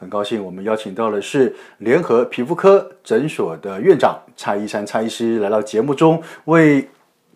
很高兴我们邀请到的是联合皮肤科诊所的院长蔡医生蔡医师来到节目中为。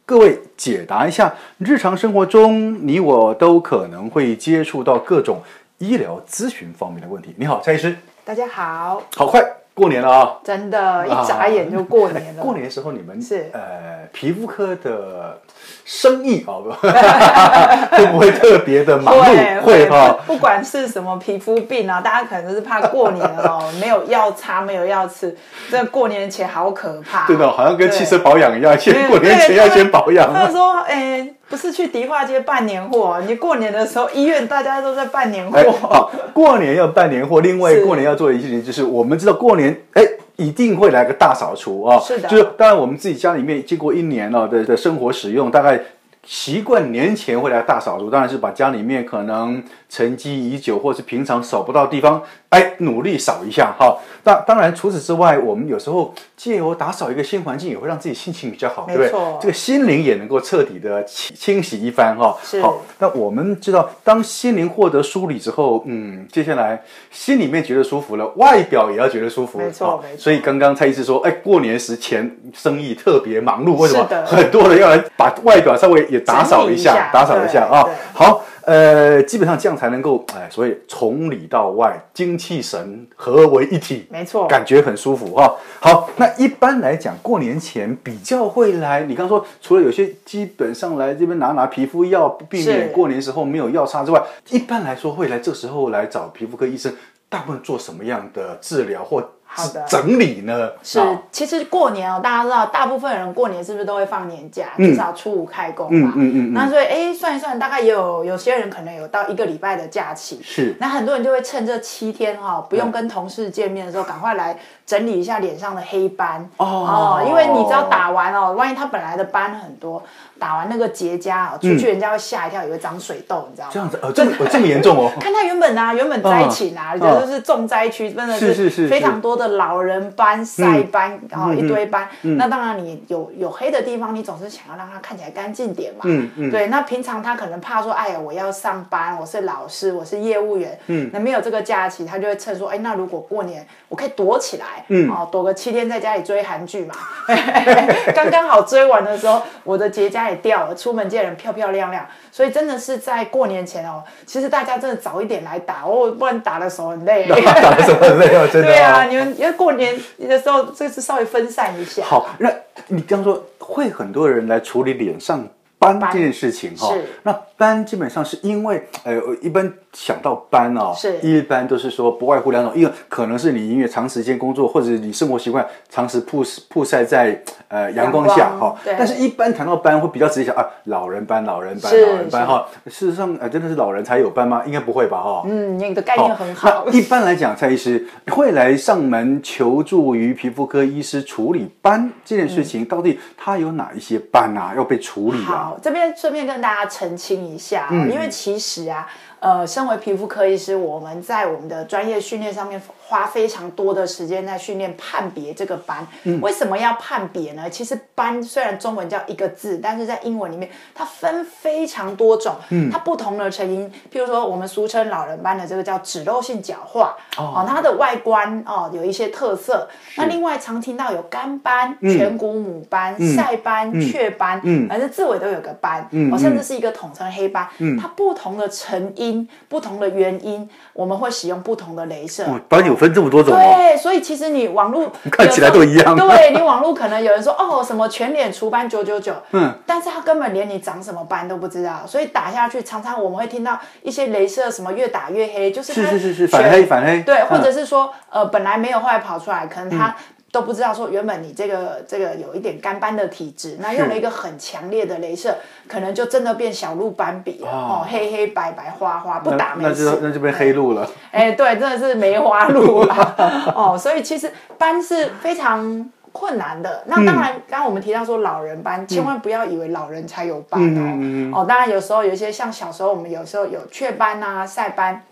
各位解答一下，日常生活中你我都可能会接触到各种医疗咨询方面的问题。你好，蔡医师。大家好。好快过年了啊！真的，一眨眼就过年了。过年的时候，你们是呃皮肤科的。生意啊，会不会特别的忙碌？会哈，不管是什么皮肤病啊，大家可能是怕过年哦，没有药擦，没有药吃，这过年前好可怕。对的，好像跟汽车保养一样，先过年前要先保养。他说：“哎，不是去迪化街办年货，你过年的时候医院大家都在办年货。好，过年要办年货，另外过年要做的一件事情就是，我们知道过年哎。”一定会来个大扫除啊！是的，就是当然我们自己家里面经过一年了的的生活使用，大概习惯年前会来大扫除，当然是把家里面可能沉积已久或是平常扫不到地方。哎，努力扫一下哈。那当然，除此之外，我们有时候借由打扫一个新环境，也会让自己心情比较好，对不对？这个心灵也能够彻底的清清洗一番哈。好，那我们知道，当心灵获得梳理之后，嗯，接下来心里面觉得舒服了，外表也要觉得舒服。没错，没错。所以刚刚蔡医师说，哎，过年时前生意特别忙碌，为什么？很多人要来把外表稍微也打扫一下，打扫一下啊。好。呃，基本上这样才能够，哎，所以从里到外，精气神合为一体，没错，感觉很舒服哈、哦。好，那一般来讲，过年前比较会来。你刚说，除了有些基本上来这边拿拿皮肤药，避免过年时候没有药擦之外，一般来说会来这时候来找皮肤科医生，大部分做什么样的治疗或？好的，整理呢是，其实过年哦，大家知道，大部分人过年是不是都会放年假？嗯、至少初五开工嘛。嗯嗯嗯，嗯。那所以，哎，算一算，大概也有有些人可能有到一个礼拜的假期。是。那很多人就会趁这七天哈、哦，不用跟同事见面的时候，赶快来整理一下脸上的黑斑哦，哦。因为你知道打完哦，万一他本来的斑很多。打完那个结痂啊，出去人家会吓一跳，以为长水痘，你知道吗？这样子，呃，这么这么严重哦。看他原本啊，原本灾情啊，觉得是重灾区，真的是非常多的老人斑、晒斑，然后一堆斑。那当然，你有有黑的地方，你总是想要让它看起来干净点嘛。嗯嗯。对，那平常他可能怕说，哎呀，我要上班，我是老师，我是业务员，嗯，那没有这个假期，他就会趁说，哎，那如果过年我可以躲起来，嗯，哦，躲个七天在家里追韩剧嘛，刚刚好追完的时候，我的结痂也掉了，出门见人漂漂亮亮，所以真的是在过年前哦，其实大家真的早一点来打哦，不然打的时候很累，打的时候很累哦，真的。对啊，你们因为过年的时候，这次稍微分散一下。好，那你刚说会很多人来处理脸上斑这件事情哈，那斑基本上是因为呃，一般想到斑哦，是一般都是说不外乎两种，一个可能是你因为长时间工作，或者你生活习惯长时曝曝晒在呃阳光下哈，但是一般谈到斑会比较直接想啊，老人斑，老人斑，老人斑哈。事实上呃，真的是老人才有斑吗？应该不会吧哈。嗯，你的概念很好。一般来讲，蔡医师会来上门求助于皮肤科医师处理斑这件事情，嗯、到底他有哪一些斑啊要被处理啊？这边顺便跟大家澄清一下，嗯，因为其实啊。呃，身为皮肤科医师，我们在我们的专业训练上面花非常多的时间在训练判别这个斑。嗯，为什么要判别呢？其实斑虽然中文叫一个字，但是在英文里面它分非常多种。嗯，它不同的成因，譬如说我们俗称老人斑的这个叫脂漏性角化哦，它的外观哦有一些特色。那另外常听到有干斑、颧骨母斑、晒斑、雀斑，反正字尾都有个斑，哦，甚至是一个统称黑斑。嗯，它不同的成因。因、不同的原因，我们会使用不同的镭射。斑有分这么多种，对，所以其实你网络 看起来都一样。对，你网络可能有人说哦，什么全脸除斑九九九，嗯，但是他根本连你长什么斑都不知道，所以打下去，常常我们会听到一些镭射什么越打越黑，就是是是是是反黑反黑，对，或者是说呃本来没有，后来跑出来，可能他。都不知道说原本你这个这个有一点干斑的体质，那用了一个很强烈的镭射，可能就真的变小鹿斑比了哦，黑黑白白花花，不打没事，那就那就变黑鹿了。哎，对，真的是梅花鹿了 哦。所以其实斑是非常困难的。那当然，刚刚我们提到说老人斑，嗯、千万不要以为老人才有斑哦。哦，当然有时候有一些像小时候我们有时候有雀斑啊、晒斑，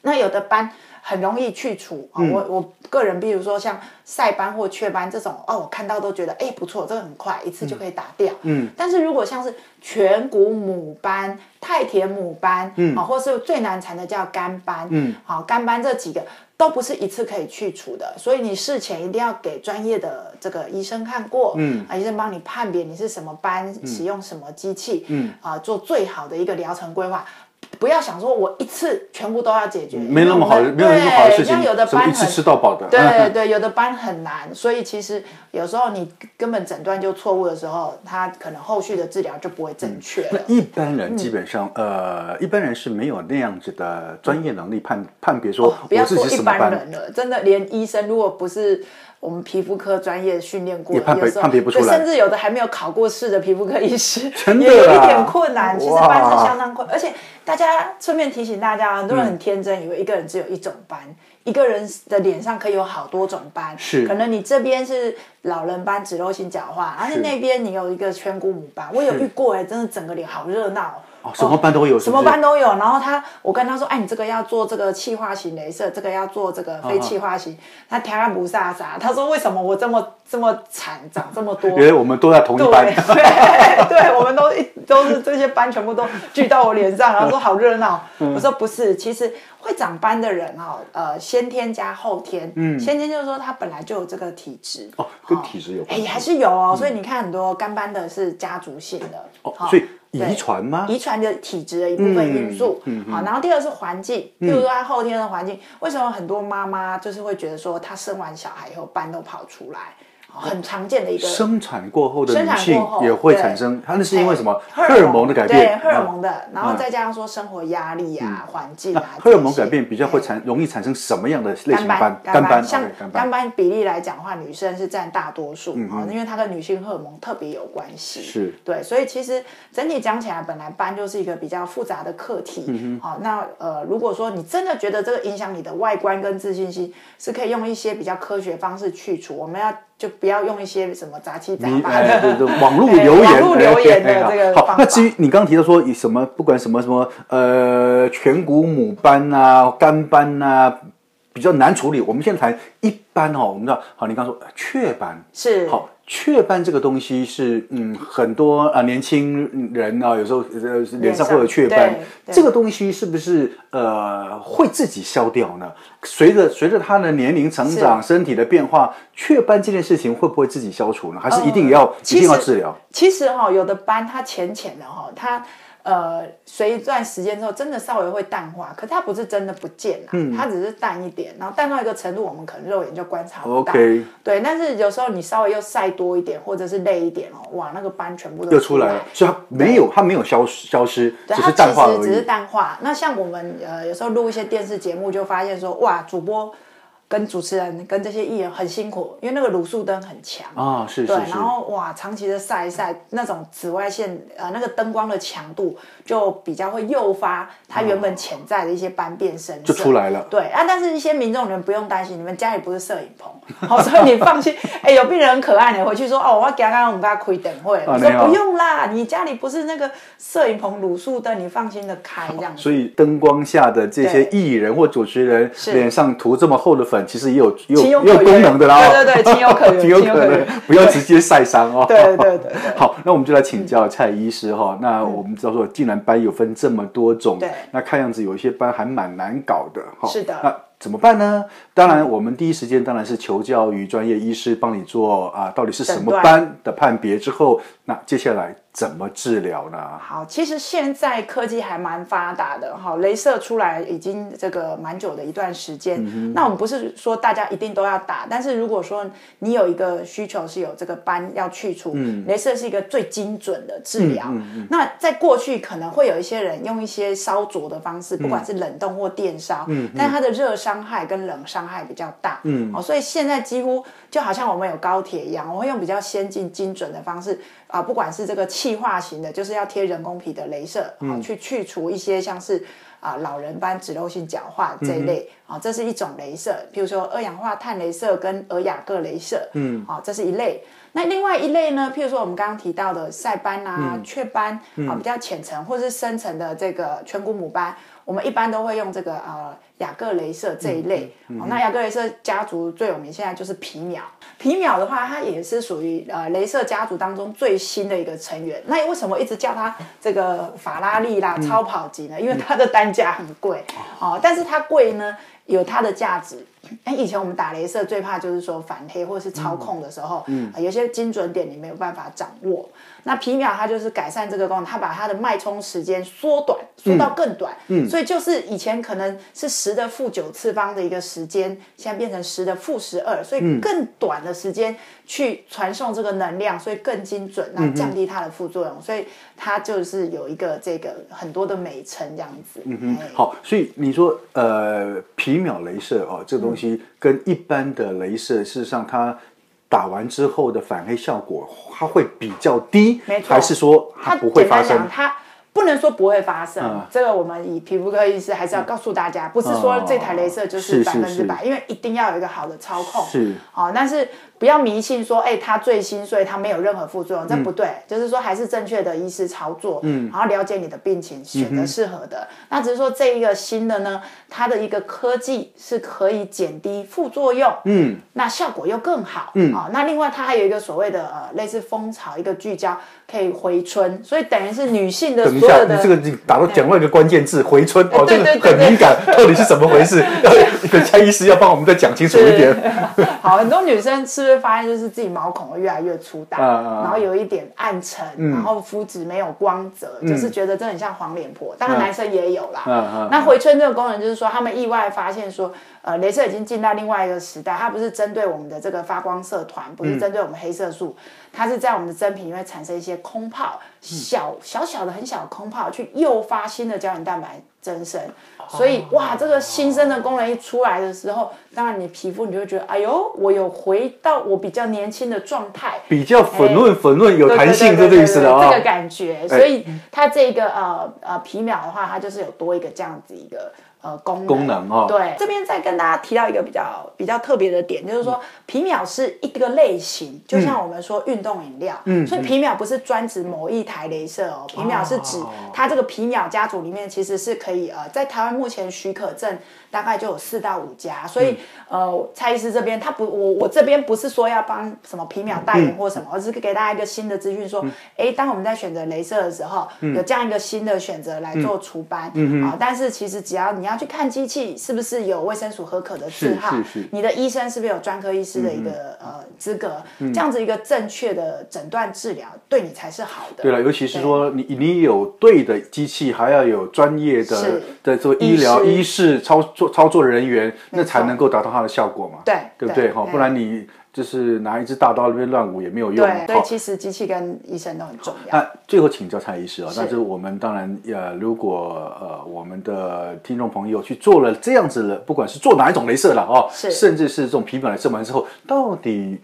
那有的斑。很容易去除啊！我我个人，比如说像晒斑或雀斑这种，哦，我看到都觉得哎不错，这个很快，一次就可以打掉。嗯。但是如果像是颧骨母斑、太田母斑，嗯，啊，或是最难缠的叫肝斑，嗯，好，肝斑这几个都不是一次可以去除的，所以你事前一定要给专业的这个医生看过，嗯，啊，医生帮你判别你是什么斑，使用什么机器，嗯，啊，做最好的一个疗程规划。不要想说，我一次全部都要解决，没那么好，没有那么好的事情。像有的斑一次吃到饱的，对对 对，有的斑很难，所以其实有时候你根本诊断就错误的时候，他可能后续的治疗就不会正确。那一般人基本上，呃，一般人是没有那样子的专业能力判判别说，不要说一般人了，真的连医生如果不是。我们皮肤科专业训练过，判别判别不出来，甚至有的还没有考过试的皮肤科医师，真的也有一点困难。其实斑是相当困难，而且大家顺便提醒大家，很多人很天真，以为一个人只有一种斑，一个人的脸上可以有好多种斑。是，可能你这边是老人斑、脂漏性角化，而且那边你有一个颧骨母斑。我有遇过哎，真的整个脸好热闹。哦，什么斑都有是不是？什么斑都有。然后他，我跟他说，哎，你这个要做这个气化型镭射，这个要做这个非气化型。他听他不飒飒，他说为什么我这么这么惨，长这么多？因为我们都在同一班。对，对，对，我们都一都是这些斑全部都聚到我脸上，然后说好热闹。我说不是，其实会长斑的人哦，呃，先天加后天。嗯，先天就是说他本来就有这个体质。哦，跟体质有关。哎，还是有哦。所以你看很多干斑的是家族性的。哦，所以。遗传吗？遗传的体质的一部分因素。嗯，好，然后第二是环境，比如说他后天的环境，为什么很多妈妈就是会觉得说，她生完小孩以后斑都跑出来？很常见的一个生产过后的女性也会产生，它那是因为什么？荷尔蒙的改变，对，荷尔蒙的，然后再加上说生活压力啊、环境啊，荷尔蒙改变比较会产容易产生什么样的类型斑？干斑，像干斑比例来讲的话，女生是占大多数啊，因为它跟女性荷尔蒙特别有关系。是，对，所以其实整体讲起来，本来斑就是一个比较复杂的课题。好，那呃，如果说你真的觉得这个影响你的外观跟自信心，是可以用一些比较科学方式去除。我们要。就不要用一些什么杂七杂八的 网络留言，网络留言的这个好。那至于你刚刚提到说以什么，不管什么什么呃，颧骨母斑啊、肝斑啊，比较难处理。我们现在谈一般哦，我们知道，好，你刚刚说雀斑是好。雀斑这个东西是嗯，很多啊年轻人啊，有时候呃脸上会有雀斑，这个东西是不是呃会自己消掉呢？随着随着他的年龄成长，身体的变化，雀斑这件事情会不会自己消除呢？还是一定要一定要治疗？其实哈，有的斑它浅浅的哈，它。呃，随一段时间之后，真的稍微会淡化，可是它不是真的不见了，嗯、它只是淡一点，然后淡到一个程度，我们可能肉眼就观察不到。Okay 对，但是有时候你稍微又晒多一点，或者是累一点哦，哇，那个斑全部都又出来了，所以它没有，它没有消消失，只是淡化只是淡化。那像我们呃，有时候录一些电视节目，就发现说，哇，主播。跟主持人跟这些艺人很辛苦，因为那个卤素灯很强啊，是对，然后哇，长期的晒一晒，那种紫外线呃，那个灯光的强度就比较会诱发它原本潜在的一些斑变深色，就出来了。对啊，但是一些民众人不用担心，你们家里不是摄影棚，好，所以你放心。哎，有病人很可爱，你回去说哦，我要刚刚我们家开灯会，我说不用啦，你家里不是那个摄影棚卤素灯，你放心的开这样。所以灯光下的这些艺人或主持人脸上涂这么厚的粉。其实也有也有也有功能的啦，对对对，情有 可原，情有可原，不要直接晒伤哦。对对对。好，那我们就来请教蔡医师哈。那我们知道说，既然斑有分这么多种，对，那看样子有一些斑还蛮难搞的哈。是的。那怎么办呢？当然，我们第一时间当然是求教于专业医师，帮你做啊，到底是什么斑的判别之后，那接下来怎么治疗呢？好，其实现在科技还蛮发达的哈，镭射出来已经这个蛮久的一段时间。嗯、那我们不是说大家一定都要打，但是如果说你有一个需求是有这个斑要去除，嗯，镭射是一个最精准的治疗。那在过去可能会有一些人用一些烧灼的方式，不管是冷冻或电烧，嗯，但它的热伤害跟冷伤害比较大，嗯，哦，所以现在几乎就好像我们有高铁一样，我会用比较先进、精准的方式啊，不管是这个气化型的，就是要贴人工皮的镭射，啊、嗯，去去除一些像是啊老人斑、脂漏性角化这一类，啊、嗯，这是一种镭射，比如说二氧化碳镭射跟尔雅各镭射，嗯，啊，这是一类。那另外一类呢，譬如说我们刚刚提到的晒斑啊、雀斑、嗯、啊，比较浅层或是深层的这个颧骨母斑。我们一般都会用这个呃雅各雷射这一类，嗯嗯哦、那雅各雷射家族最有名现在就是皮秒。皮秒的话，它也是属于呃镭射家族当中最新的一个成员。那为什么一直叫它这个法拉利啦、超跑级呢？因为它的单价很贵哦，但是它贵呢有它的价值。哎，以前我们打镭射最怕就是说反黑或者是操控的时候，嗯，呃、有些精准点你没有办法掌握。那皮秒它就是改善这个功能，它把它的脉冲时间缩短，缩到更短。嗯，嗯，所以就是以前可能是十的负九次方的一个时间，现在变成十的负十二，所以更短的时间去传送这个能量，所以更精准，那降低它的副作用，所以它就是有一个这个很多的美称这样子。嗯哼，好，所以你说呃皮秒镭射哦，这个东西跟一般的镭射，事实上它。打完之后的反黑效果，它会比较低，没错，还是说它不会发生？它不能说不会发生，嗯、这个我们以皮肤科医师还是要告诉大家，嗯、不是说这台镭射就是百分之百，因为一定要有一个好的操控。是，好、哦，但是。不要迷信说，哎、欸，它最新，所以它没有任何副作用，这不对。嗯、就是说，还是正确的医师操作，嗯，然后了解你的病情，选择适合的。嗯、那只是说这一个新的呢，它的一个科技是可以减低副作用，嗯，那效果又更好，嗯啊、哦。那另外它还有一个所谓的呃类似蜂巢一个聚焦，可以回春，所以等于是女性的所有的。等一下，你这个你打到讲到一个关键字回春哦，这个很敏感，到底是怎么回事？要蔡医师要帮我们再讲清楚一点。好，很多女生是不是？会发现就是自己毛孔会越来越粗大，啊、然后有一点暗沉，嗯、然后肤质没有光泽，嗯、就是觉得这很像黄脸婆。当然男生也有啦。那回春这个功能就是说，他们意外发现说，呃，镭射已经进到另外一个时代，它不是针对我们的这个发光色团，不是针对我们黑色素，嗯、它是在我们的真皮里面产生一些空泡，小小小的很小的空泡，去诱发新的胶原蛋白增生。所以哇，这个新生的功能一出来的时候，当然你皮肤你就会觉得，哎呦，我有回到我比较年轻的状态，比较粉润粉润有弹性，这个意思了啊，这个感觉。所以它这个呃呃皮秒的话，它就是有多一个这样子一个。呃，功能，功能哦，对，这边再跟大家提到一个比较比较特别的点，就是说皮秒是一个类型，就像我们说运动饮料，嗯，所以皮秒不是专指某一台镭射哦，皮秒是指它这个皮秒家族里面其实是可以呃，在台湾目前许可证大概就有四到五家，所以呃，蔡医师这边他不，我我这边不是说要帮什么皮秒代言或什么，而是给大家一个新的资讯，说，哎，当我们在选择镭射的时候，有这样一个新的选择来做除斑，嗯啊，但是其实只要你要。去看机器是不是有卫生署核可的字号？你的医生是不是有专科医师的一个、嗯、呃资格？嗯、这样子一个正确的诊断治疗，对你才是好的。对了，尤其是说你你有对的机器，还要有专业的是的做医疗医师操作操作人员，那才能够达到它的效果嘛？对，对不对？哈，不然你。就是拿一支大刀那边乱舞也没有用。对，所以其实机器跟医生都很重要。那最后请教蔡医师啊，那就是我们当然呃，如果呃我们的听众朋友去做了这样子的，不管是做哪一种镭射了哦，是，甚至是这种皮秒来射完之后，到底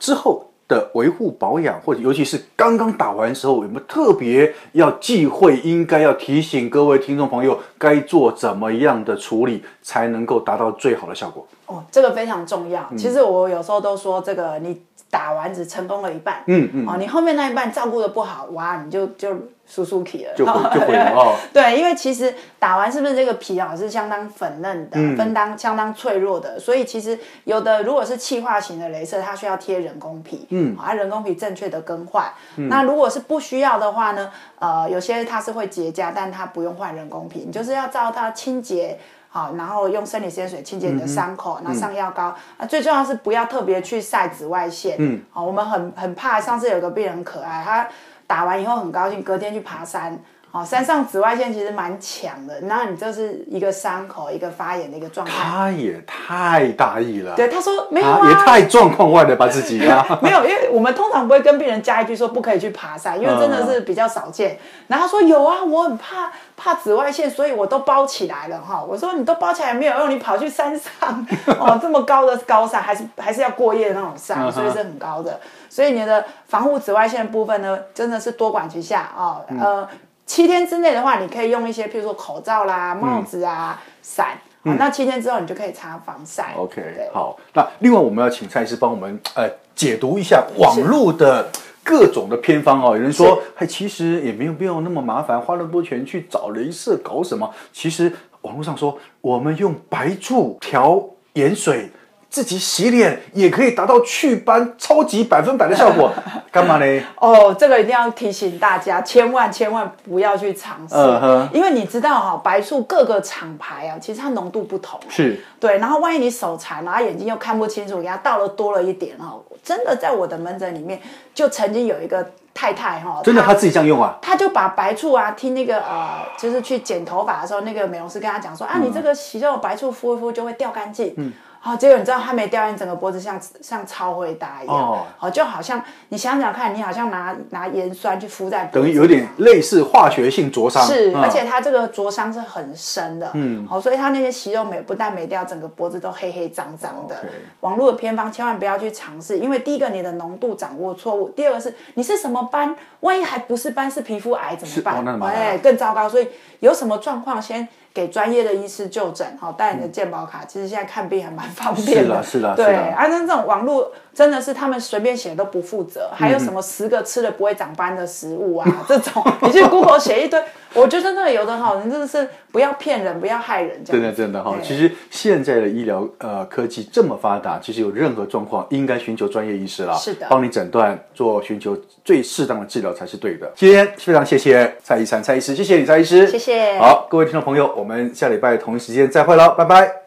之后的维护保养，或者尤其是刚刚打完的时候，有没有特别要忌讳，应该要提醒各位听众朋友该做怎么样的处理，才能够达到最好的效果？哦，这个非常重要。其实我有时候都说，这个你打完只成功了一半，嗯嗯，哦，你后面那一半照顾的不好，哇，你就就输输皮了，就 就毁了哦。对，因为其实打完是不是这个皮啊是相当粉嫩的，分当相当脆弱的，所以其实有的如果是气化型的镭射，它需要贴人工皮，嗯，啊，人工皮正确的更换。那如果是不需要的话呢，呃，有些它是会结痂，但它不用换人工皮，你就是要照它清洁。好，然后用生理盐水清洁你的伤口，然后上药膏。啊，最重要是不要特别去晒紫外线。嗯，好，我们很很怕，上次有个病人可爱，他打完以后很高兴，隔天去爬山。哦，山上紫外线其实蛮强的，然后你这是一个伤口，一个发炎的一个状态。他也太大意了。对，他说没有啊，也太状况外了吧自己啊。没有，因为我们通常不会跟病人加一句说不可以去爬山，因为真的是比较少见。嗯、然后他说有啊，我很怕怕紫外线，所以我都包起来了哈。我说你都包起来没有用，你跑去山上 哦，这么高的高山，还是还是要过夜的那种山，所以是很高的。所以你的防护紫外线的部分呢，真的是多管齐下哦，呃。嗯七天之内的话，你可以用一些，譬如说口罩啦、帽子啊、伞、嗯。那七天之后，你就可以擦防晒。OK，好。那另外，我们要请蔡医师帮我们呃解读一下网络的各种的偏方哦。有人说，哎，其实也没有必要那么麻烦，花那么多钱去找雷射搞什么？其实网络上说，我们用白醋调盐水。自己洗脸也可以达到祛斑超级百分百的效果，干嘛呢？哦，这个一定要提醒大家，千万千万不要去尝试，uh-huh. 因为你知道哈，白醋各个厂牌啊，其实它浓度不同，是对。然后万一你手残，然后眼睛又看不清楚，给它倒了多了一点哦，真的在我的门诊里面就曾经有一个太太哈，真的他自己这样用啊，他就把白醋啊，听那个呃，就是去剪头发的时候，那个美容师跟他讲说、嗯、啊，你这个洗这种白醋敷一敷就会掉干净，嗯。好，结果你知道它没掉，你整个脖子像像超会大一样，哦，好，就好像你想想看，你好像拿拿盐酸去敷在，等于有点类似化学性灼伤，是，而且它这个灼伤是很深的，嗯，好，所以它那些息肉没不但没掉，整个脖子都黑黑脏脏的。网络的偏方千万不要去尝试，因为第一个你的浓度掌握错误，第二个是你是什么斑，万一还不是斑是皮肤癌怎么办？哎，更糟糕，所以有什么状况先。给专业的医师就诊，好，带你的健保卡，嗯，其实现在看病还蛮方便的。是的，是的，对。啊，那这种网络真的是他们随便写都不负责，嗯，还有什么十个吃了不会长斑的食物啊？嗯，这种你去 Google 写一堆，我觉得真的有的哈，你真的是不要骗人，不要害人。真的，真的哈，其实现在的医疗呃科技这么发达，其实有任何状况应该寻求专业医师啦，是的，帮你诊断，做寻求最适当的治疗才是对的。今天非常谢谢蔡医生蔡医师，谢谢你蔡医师，谢谢。好，各位听众朋友。我们下礼拜同一时间再会喽，拜拜。